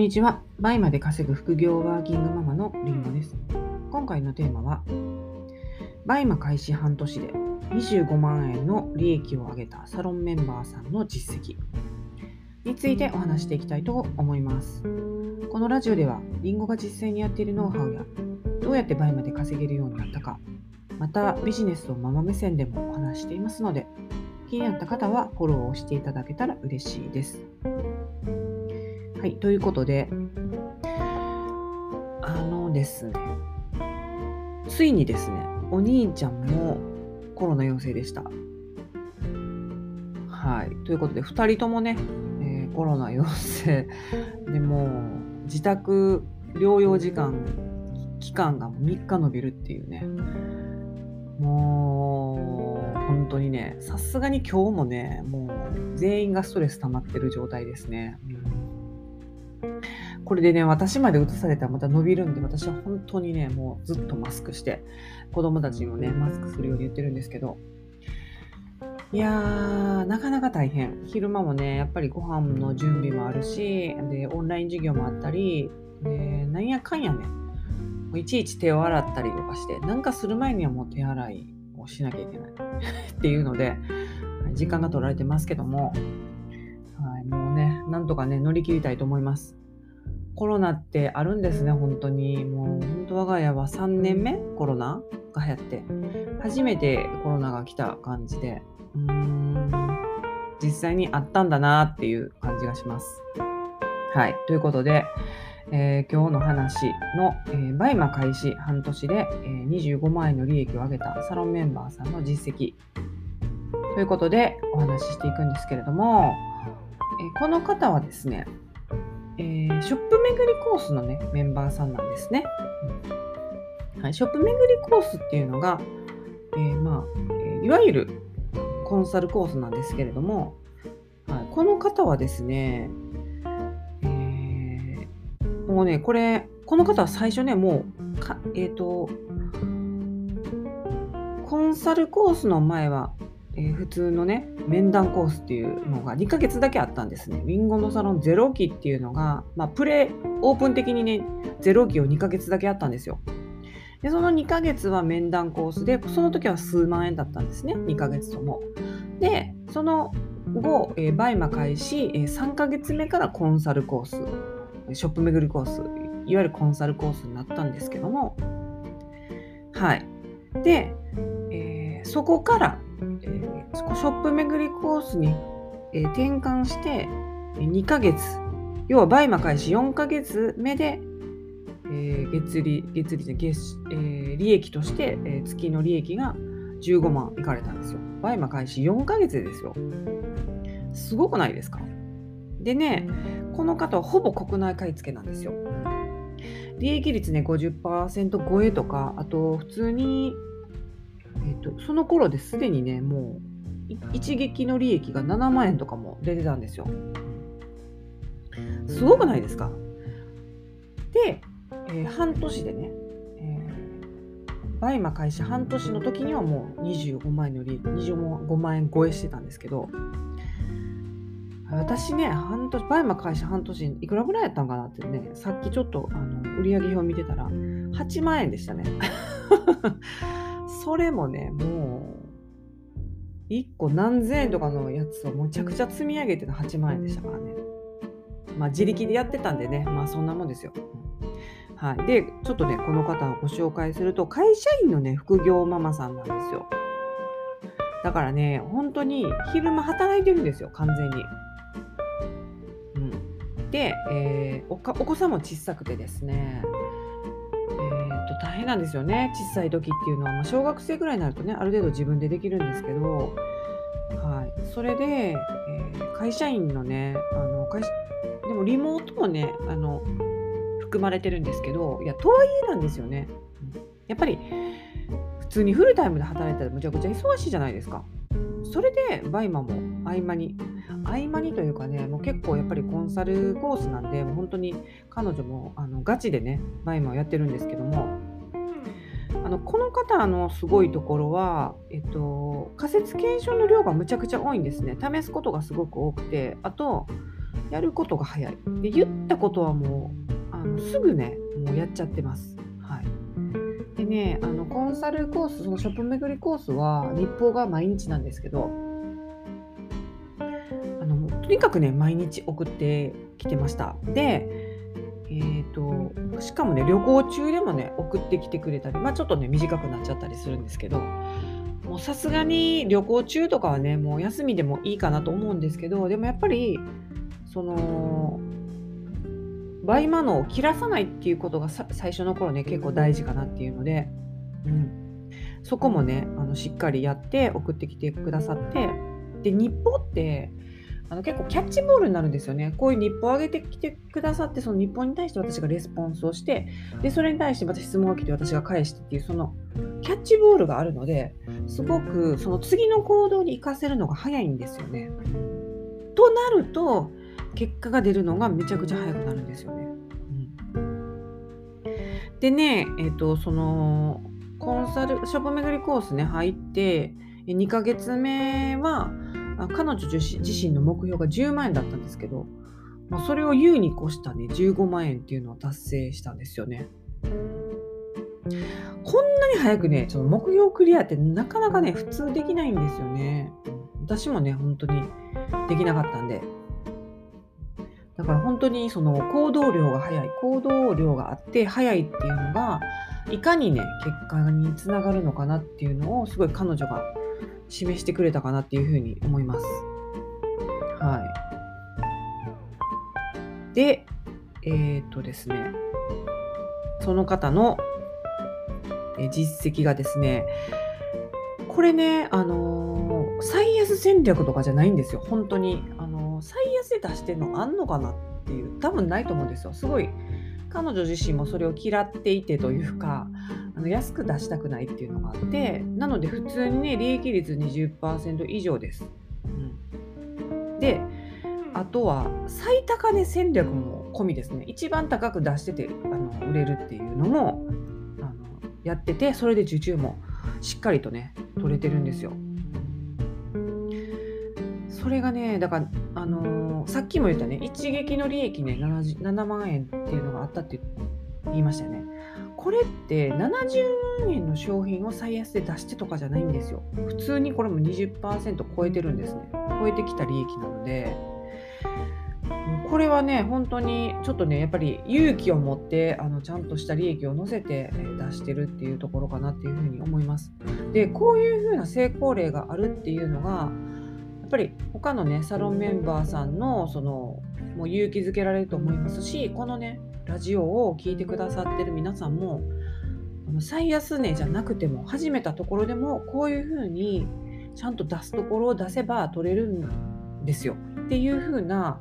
にちは。バイマで稼ぐ副業ワーキングママのりんごです。今回のテーマは、バイマ開始半年で25万円の利益を上げたサロンメンバーさんの実績についてお話していきたいと思います。このラジオでは、りんごが実際にやっているノウハウや、どうやってバイマで稼げるようになったか、またビジネスをママ目線でもお話していますので、気になった方はフォローをしていただけたら嬉しいです。はい、ということで、あのですね、ついにですね、お兄ちゃんもコロナ陽性でした。はい、ということで、2人ともね、えー、コロナ陽性でも自宅療養時間、期間が3日延びるっていうね、もう本当にね、さすがに今日もね、もう全員がストレス溜まってる状態ですね。うんこれでね、私まで移されたらまた伸びるんで、私は本当にね、もうずっとマスクして、子供たちにもね、マスクするように言ってるんですけど、いやー、なかなか大変。昼間もね、やっぱりご飯の準備もあるし、で、オンライン授業もあったり、で、なんやかんやね、もういちいち手を洗ったりとかして、なんかする前にはもう手洗いをしなきゃいけない っていうので、時間が取られてますけども、はい、もうね、なんとかね、乗り切りたいと思います。コロナってあるんですね、本当に。もう、本当我が家は3年目コロナが流行って、初めてコロナが来た感じで、うん、実際にあったんだなっていう感じがします。はい。ということで、えー、今日の話の、えー、バイマ開始半年で、えー、25万円の利益を上げたサロンメンバーさんの実績ということでお話ししていくんですけれども、えこの方はですね、えー、ショップ巡りコースのね、メンバーさんなんですね。はい、ショップ巡りコースっていうのが、えー、まあ、いわゆるコンサルコースなんですけれども、はい、この方はですね、えー、もうね、これ、この方は最初ね、もう、かえっ、ー、と、コンサルコースの前は、えー、普通のね、面談コースっていうのが2ヶ月だけあったんですね。リンゴのサロン0期っていうのが、まあ、プレオープン的にね、0期を2ヶ月だけあったんですよ。で、その2ヶ月は面談コースで、その時は数万円だったんですね、2ヶ月とも。で、その後、えー、バイマ開始、えー、3ヶ月目からコンサルコース、ショップ巡りコース、いわゆるコンサルコースになったんですけども、はい。で、えー、そこから、えー、ショップ巡りコースに、えー、転換して2ヶ月。要はバイマ開始4ヶ月目で、えー、月利月利月、えー、利益として、えー、月の利益が15万いかれたんですよ。バイマ開始4ヶ月ですよ。すごくないですか？でねこの方はほぼ国内買い付けなんですよ。利益率ね50%超えとかあと普通にと、その頃ですでにねもう一撃の利益が7万円とかも出てたんですよ。すごくないですか？で、えー、半年でね、えー、バイマ開始半年の時にはもう25万円の利益25万円超えしてたんですけど私ね半年バイマ開始半年いくらぐらいやったんかなってねさっきちょっとあの売上表見てたら8万円でしたね。それもね、もう、1個何千円とかのやつをむちゃくちゃ積み上げての8万円でしたからね。まあ自力でやってたんでね、まあそんなもんですよ。はい。で、ちょっとね、この方をご紹介すると、会社員のね、副業ママさんなんですよ。だからね、本当に昼間働いてるんですよ、完全に。で、えー、お子さんも小さくてですね、と大変なんですよね。小さい時っていうのは、まあ、小学生ぐらいになるとねある程度自分でできるんですけど、はい、それで、えー、会社員のねあの会社でもリモートもねあの含まれてるんですけどいやとはいえなんですよね。やっぱり普通にフルタイムで働いたらむちゃくちゃ忙しいじゃないですか。それでバイマも合間に合間にというかねもう結構やっぱりコンサルコースなんでもう本当に彼女もあのガチでねバイマをやってるんですけどもあのこの方のすごいところは、えっと、仮説検証の量がむちゃくちゃ多いんですね試すことがすごく多くてあとやることが早い。で、言ったことはもう、あのすぐね、もうやっちゃってます。はい。でね、あのコンサルコース、そのショップ巡りコースは日報が毎日なんですけど、とにかくね、毎日送ってきてました。で、えーと、しかもね旅行中でもね送ってきてくれたりまあちょっとね短くなっちゃったりするんですけどもうさすがに旅行中とかはねもう休みでもいいかなと思うんですけどでもやっぱりその倍マノを切らさないっていうことが最初の頃ね結構大事かなっていうので、うん、そこもねあのしっかりやって送ってきてくださってで日報ってあの結構キャッチボールになるんですよね。こういう日報を上げてきてくださって、その日報に対して私がレスポンスをして、で、それに対して私質問が来て私が返してっていう、そのキャッチボールがあるので、すごくその次の行動に活かせるのが早いんですよね。となると、結果が出るのがめちゃくちゃ早くなるんですよね。うん、でね、えっ、ー、と、その、コンサル、ショップ巡りコースね、入って、2ヶ月目は、彼女自身の目標が10万円だったんですけど、まあ、それを優に越したね15万円っていうのを達成したんですよね。こんなに早くね、その目標クリアってなかなかね、普通できないんですよね。私もね、本当にできなかったんで。だから本当にその行動量が早い、行動量があって早いっていうのが、いかにね、結果につながるのかなっていうのを、すごい彼女が示してくれたかなっていうふうに思います。はい。で、えっ、とですね、その方の実績がですね、これね、あのー、最安戦略とかじゃないんですよ、本当に。あのー、最安で出してるのあんのかなっていう、多分ないと思うんですよ。すごい、彼女自身もそれを嫌っていてというか、あの安く出したくないっていうのがあってなので普通にね利益率20%以上です。うん、であとは最高値戦略も込みですね一番高く出しててあの売れるっていうのもあのやっててそれで受注もしっかりとね取れてるんですよ。それがねだからあのー、さっきも言ったね一撃の利益ね 7, 7万円っていうのがあったって言いましたよね。これって70万円の商品を最安で出してとかじゃないんですよ。普通にこれも20%超えてるんですね。超えてきた利益なので、これはね、本当にちょっとね、やっぱり勇気を持ってあのちゃんとした利益を乗せて出してるっていうところかなっていうふうに思います。で、こういうふうな成功例があるっていうのが、ぱり他のね、サロンメンバーさんのそのもう勇気づけられると思いますし、このね、ラジオを聴いてくださってる皆さんも最安値じゃなくても始めたところでもこういうふうにちゃんと出すところを出せば取れるんですよ。っていうふうな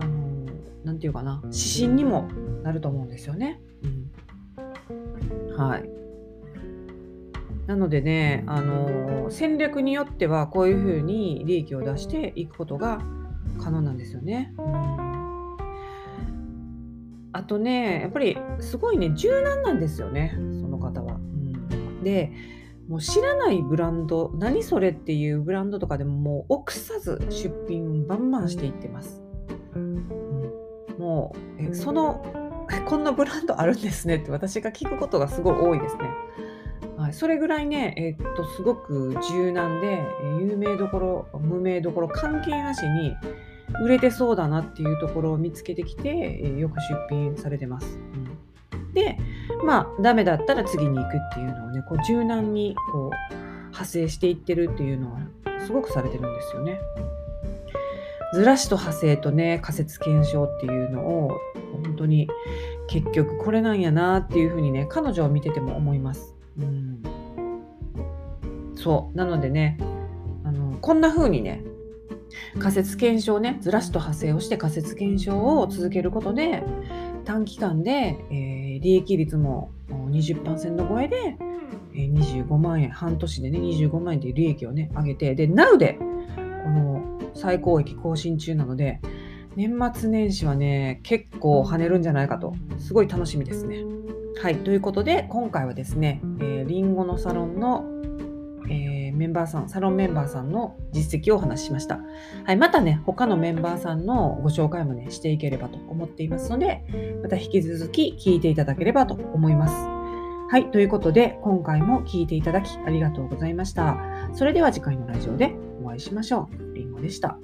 あのなんていうかな指針にもなると思うんですよね。うん、はい。なのでね、あの戦略によってはこういうふうに利益を出していくことが可能なんですよね。うんあとね、やっぱりすごいね、柔軟なんですよね、その方は。うん、で、もう知らないブランド、何それっていうブランドとかでももう臆さず出品バンバンしていってます。うん、もうえ、その、こんなブランドあるんですねって私が聞くことがすごい多いですね。はい、それぐらいね、えー、っとすごく柔軟で、有名どころ、無名どころ関係なしに、売れてそうだなっていうところを見つけてきて、えよく出品されてます。うん、で、まあ、ダメだったら次に行くっていうのをね、こう柔軟にこう派生していってるっていうのはすごくされてるんですよね。ずらしと派生とね、仮説検証っていうのを本当に結局これなんやなっていうふうにね、彼女を見てても思います。うん、そう。なのでね、あのこんな風にね、仮説検証ねずらしと派生をして仮説検証を続けることで短期間で、えー、利益率も20%超えで、えー、25万円半年でね25万円という利益をね上げてで Now でこの最高益更新中なので年末年始はね結構跳ねるんじゃないかとすごい楽しみですね。はいということで今回はですね、えー、リンゴのサロンの、えーメンバーさん、サロンメンバーさんの実績をお話ししました。はい、またね、他のメンバーさんのご紹介もね、していければと思っていますので、また引き続き聞いていただければと思います。はい、ということで、今回も聞いていただきありがとうございました。それでは次回のラジオでお会いしましょう。りんごでした。